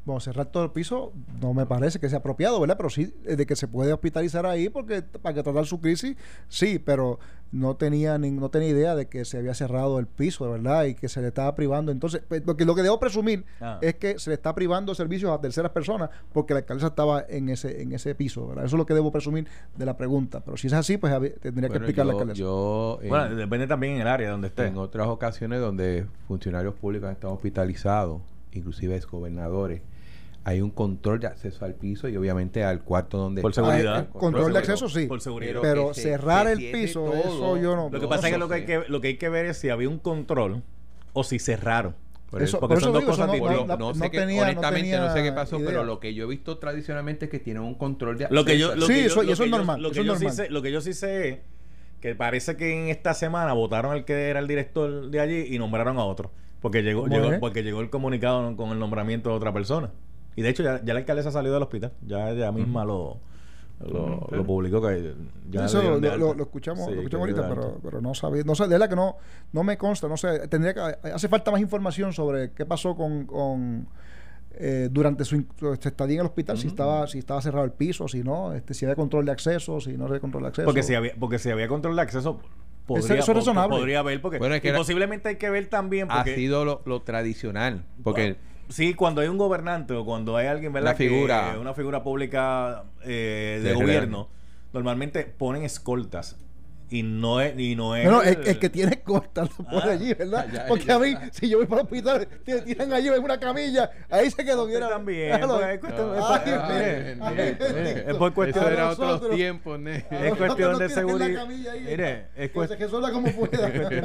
Bueno, cerrar todo el piso no me parece que sea apropiado, ¿verdad? Pero sí, eh, de que se puede hospitalizar ahí porque para que tratar su crisis, sí, pero no tenía ni, no tenía idea de que se había cerrado el piso, ¿verdad? Y que se le estaba privando. Entonces, pues, lo que, debo presumir Ah. es que se le está privando servicios a terceras personas porque la alcaldesa estaba en ese en ese piso, ¿verdad? Eso es lo que debo presumir de la pregunta. Pero si es así, pues tendría que Bueno, explicar la alcaldesa. yo en, Bueno, depende también en el área donde esté. en otras ocasiones donde funcionarios públicos han estado hospitalizados, inclusive exgobernadores, hay un control de acceso al piso y obviamente al cuarto donde Por está. seguridad. Control de acceso, sí. Por seguridad. Pero cerrar el piso, todo. eso yo no. Lo que No, pasa es que lo que, hay que lo que hay que ver es si había un control o si cerraron. Por Eso- porque por son eso dos digo, cosas distintas. no, no sé qué, tenía- honestamente no, sé qué pasó, idea. pero lo que yo he visto tradicionalmente es que tienen un control de acceso. Lo que yo, lo Sí, que eso- y lo eso que es yo- normal, Lo que, yo sí sé, lo que yo sí sé es que parece que en esta semana votaron al que era el director de allí y nombraron a otro. Porque llegó, ¿Cómo llegó, porque llegó el comunicado con el nombramiento de otra persona. Y de hecho ya, ya la alcaldesa salió del hospital. Ya ella misma lo, lo, lo publicó que ya Eso lo, lo- escuchamos, Sí, lo escuchamos ahorita, pero, pero no sabía, no sé, de verdad que no, no me consta, no sé, tendría que, hace falta más información sobre qué pasó con, con eh, durante su, su estadía en el hospital, si estaba, si estaba cerrado el piso, si no, este, si había control de acceso, si no había control de acceso. Porque si había, porque si había control de acceso, podría, eso es razonable. podría haber, porque Bueno, es que y era- posiblemente hay que ver también, ha sido lo, lo tradicional. Porque sí, cuando hay un gobernante o cuando hay alguien, ¿verdad? Una figura. Que- una figura pública eh, de, De gobierno, normalmente ponen escoltas y no es, y no es no, no, el, el- el que tiene corta lo pone Ah, allí, ¿verdad? ya, Porque ya. a mí, si yo voy para el hospital, te tiran allí en una camilla, ahí se quedó. Mira, también, pues, ahí. es cuestión- Ay, es por- cuestión de era otros tiempos. Es cuestión de la seguridad. Mire, es *laughs* cuestión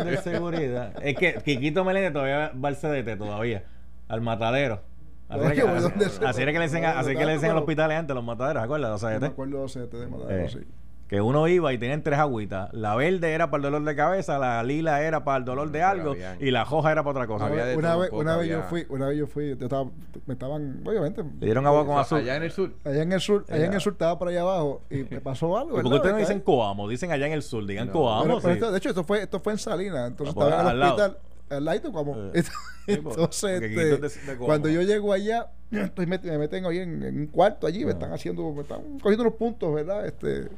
de seguridad. Es que Quiquito Meléndez todavía va al CDT todavía, al matadero. Así Oye, era que- pues, ¿dónde así- se- así era que le decían, así que le decían a los hospitales antes, los mataderos, ¿te acuerdas? Los No me acuerdo de de Matadero, Eh, sí. Que uno iba y tenían tres agüitas. La verde era para el dolor de cabeza, la lila era para el dolor de algo y la hoja era para otra cosa. Había una vez, una vez yo fui, una vez yo fui, yo estaba, me estaban, obviamente, Le dieron agua con azul. Allá en el sur. allá en el sur, allá en Ya. el sur estaba por allá abajo y *laughs* me pasó algo. ¿Y por qué ¿verdad? ustedes no dicen. Coamo? Dicen allá en el sur, digan No. Coamo. Pero- pero sí. esto- de hecho, esto fue, esto fue en Salinas, entonces Ah, estaba en al el lado. hospital, al como. Eh. entonces, *laughs* este, es cuando yo llego allá, *clears throat* estoy met- me meten ahí en, en un cuarto allí, me están haciendo, me están cogiendo los puntos, ¿verdad? Este,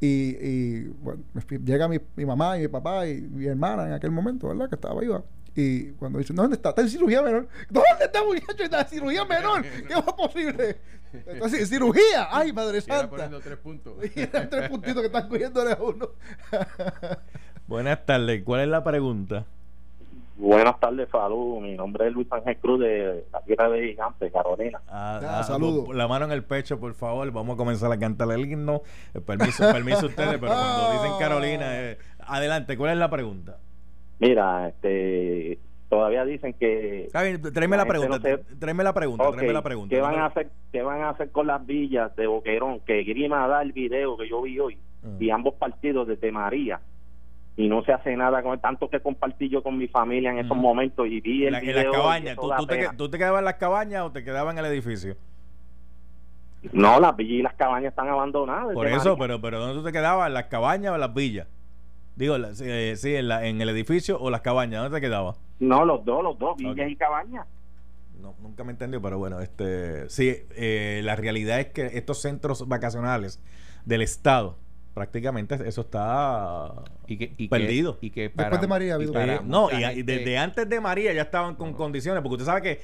y, y bueno, me llega mi, mi mamá y mi papá y mi hermana en aquel momento, ¿verdad? Que estaba viva. Y cuando dicen, ¿dónde está? Está en cirugía menor. *laughs* ¿Dónde está, muchacho? Está en cirugía menor. *laughs* ¿Qué va posible? Entonces, ¿en cirugía. Ay, madre santa. poniendo tres puntos. Y eran tres puntitos que están cogiéndole a uno. Buenas tardes. ¿Cuál es la pregunta? Buenas tardes, salud. Mi nombre es Luis Ángel Cruz de la tierra de Gigante, Carolina. Ah, Ah, ah, La mano en el pecho, por favor. Vamos a comenzar a cantar el himno. Eh, Permiso, *laughs* permiso ustedes, pero cuando dicen Carolina, eh, adelante. ¿Cuál es la pregunta? Mira, este, todavía dicen que Está bien, tráeme la pregunta. no se- Tráeme la pregunta. Tráeme la pregunta. ¿Qué van a hacer? ¿Qué van a hacer con las villas de Boquerón? Que Grima da el video que yo vi hoy Ah. y ambos partidos desde María y no se hace nada con tanto que compartí yo con mi familia en esos Mm. momentos y vi En, el la- en video las y cabañas. ¿Tú, te, tú quedabas en las cabañas o te quedabas en el edificio? No, las villas y las cabañas están abandonadas. Por eso, pero, pero ¿dónde tú te quedabas? ¿En las cabañas o en las villas? Digo, la- sí, eh, sí, en, la, en el edificio o las cabañas. ¿Dónde te quedabas? No, los dos, los dos, villas y cabañas. No, nunca me entendió, pero bueno, este sí, eh, la realidad es que estos centros vacacionales del Estado, prácticamente eso está Y que, y perdido. Que, y que Después para- de María ha habido- y para Eh, no, y, y gente- desde antes de María ya estaban con condiciones, porque usted sabe que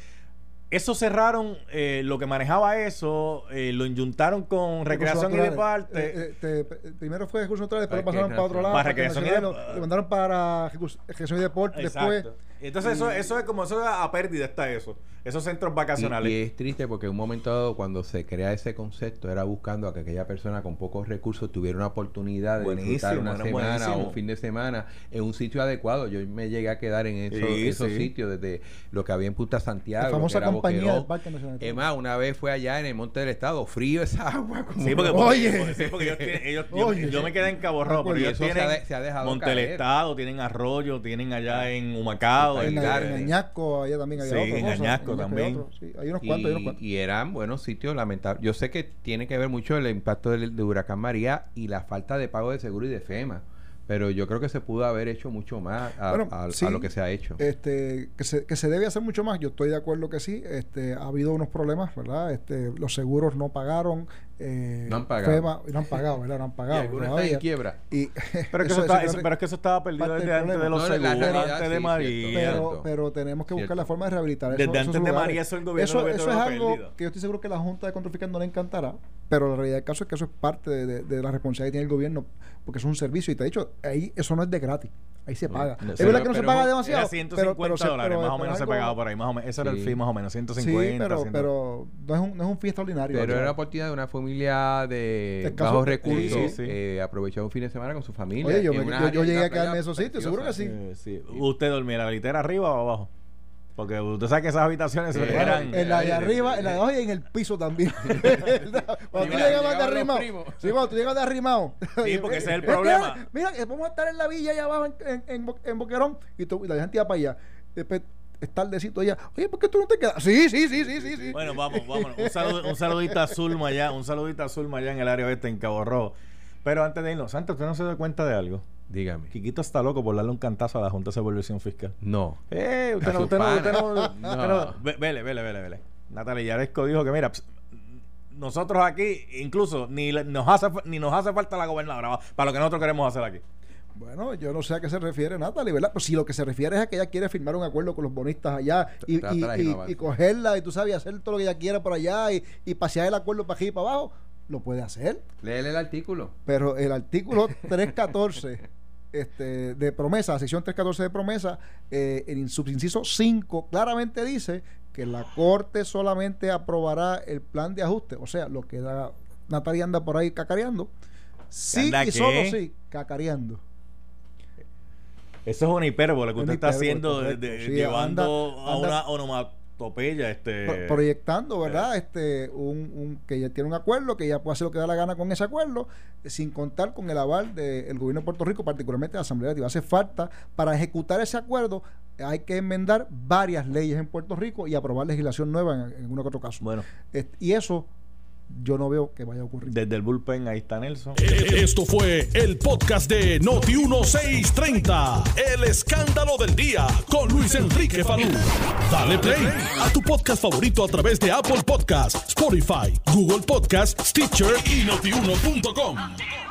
eso cerraron, eh, lo que manejaba eso, eh, lo inyuntaron con recreación y deporte. Eh, eh, te- primero fue recursos naturales, después lo pasaron para otro lado. Para recreación y Nacional, de- lo, lo mandaron para recreación y deporte. Después. Entonces eso, eso es como eso a pérdida está eso, esos centros vacacionales. y es triste porque en un momento dado, cuando se crea ese concepto, era buscando a que aquella persona con pocos recursos tuviera una oportunidad de disfrutar Buenísimo, una era semana buenísimo. o un fin de semana en un sitio adecuado. Yo me llegué a quedar en esos, Sí, esos sí. sitios, desde lo que había en Punta Santiago, La que famosa era compañía Boquerón. del Parque Nacional. Es más, una vez fue allá en el Monte del Estado, frío esa agua. Como Sí, porque, Oye. porque- sí, porque ellos tienen- *laughs* ellos- yo, Oye. yo me quedé en Cabo Rojo, pero ellos se tienen ha de- se ha dejado Monte del. Estado, tienen Arroyo, tienen allá en Humacao. En, Añasco, allá también había Sí, otra en cosa, Añasco también. otro, sí, hay unos cuantos, hay unos y, cuantos. y eran buenos sitios lamentables. Yo sé que tiene que ver mucho el impacto del, de Huracán María y la falta de pago de seguro y de FEMA. Pero yo creo que se pudo haber hecho mucho más a, Bueno, a- lo que se ha hecho. Este, que se, que se debe hacer mucho más, yo estoy de acuerdo que sí. Este, ha habido unos problemas, ¿verdad? Este, los seguros no pagaron. Eh, No han pagado. FEMA- no han pagado, ¿verdad? No han Y pagado. algunos están todavía. en quiebra. Y Pero, es *laughs* que eso está- eso- pero es que eso estaba perdido desde antes de los No, seguros, realidad, antes de sí, María. cierto. pero, pero tenemos que buscar la forma de rehabilitar Desde antes de. María, eso el gobierno eso, eso es algo perdido. que yo estoy seguro que la Junta de Control Fiscal no le encantará, pero la realidad del caso es que eso es parte de, de- de la responsabilidad que tiene el gobierno, porque es un servicio. Y te he dicho, ahí eso no es de gratis, ahí se paga. es pero- verdad que no se paga demasiado. Era 150 pero, pero se- dólares, pero- más o menos se algo- pagaba por ahí, más o menos. Ese era el Sí. fee, más o menos, Sí, 150. pero, 100. pero no, es un, no es un fin extraordinario. Pero era la oportunidad de una familia de bajos recursos sí, sí. eh, aprovechar un fin de semana con su familia. Oye, yo, me- yo- yo llegué una a quedarme en esos sitios, seguro que sí. Sí. ¿Usted dormía la litera arriba o abajo? Porque usted sabe que esas habitaciones Sí, eran... en la de arriba, en la de abajo y en el piso también. *laughs* *laughs* cuando tú llegas de arrimado. Sí, cuando tú llegas de arrimado. Sí, porque ese es el que, problema. Mira, que vamos a estar en la villa allá abajo en, en, en Bo- en Boquerón y, tú- y la gente iba para allá. Después es tardecito allá. Oye, ¿por qué tú no te quedas? Sí, sí, sí, sí, sí. sí. Bueno, vamos, vamos. Un, saludo- un saludito a Zulma allá, un saludito a Zulma allá en el área oeste, en Cabo Rojo. Pero antes de irnos, Santos, ¿usted no se da cuenta de algo? Dígame. Quiquito está loco por darle un cantazo a la Junta de Supervisión Fiscal. No. Eh, usted no, usted no, usted no, usted No. no- ve- Vele, vele, vele, vele. Natalia Yaresco dijo que, mira, nosotros aquí, incluso, ni, nos hace, ni nos hace falta la gobernadora para lo que nosotros queremos hacer aquí. Bueno, yo no sé a qué se refiere Natalie, ¿verdad? Pues si lo que se refiere es a que ella quiere firmar un acuerdo con los bonistas allá y, y, y cogerla y tú sabes, hacer todo lo que ella quiera por allá y, y pasear el acuerdo para aquí y para abajo, lo puede hacer. Léele el artículo. Pero el artículo 314 este, de promesa, la sección 314 de promesa, eh, en subinciso 5 claramente dice que la Corte solamente aprobará el plan de ajuste. O sea, lo que da Natalia anda por ahí cacareando. Sí ¿Anda y qué? solo sí, cacareando. Eso es una hipérbole que Una usted está haciendo, de- correcto. de- Sí, llevando anda- a una onomatopeya. Este, Pro- proyectando, ¿verdad? Este, un, un- que ya tiene un acuerdo, que ya puede hacer lo que da la gana con ese acuerdo, eh, sin contar con el aval del gobierno de Puerto Rico, particularmente la Asamblea Legislativa. Hace falta, para ejecutar ese acuerdo, hay que enmendar varias leyes en Puerto Rico y aprobar legislación nueva en, en uno que otro caso. Bueno, Este, y eso yo no veo que vaya a ocurrir. desde el bullpen ahí está Nelson. Esto fue el podcast de Noti 1630. El escándalo del día con Luis Enrique Falú. Dale play a tu podcast favorito a través de Apple Podcasts, Spotify, Google Podcasts, Stitcher y notiuno.com.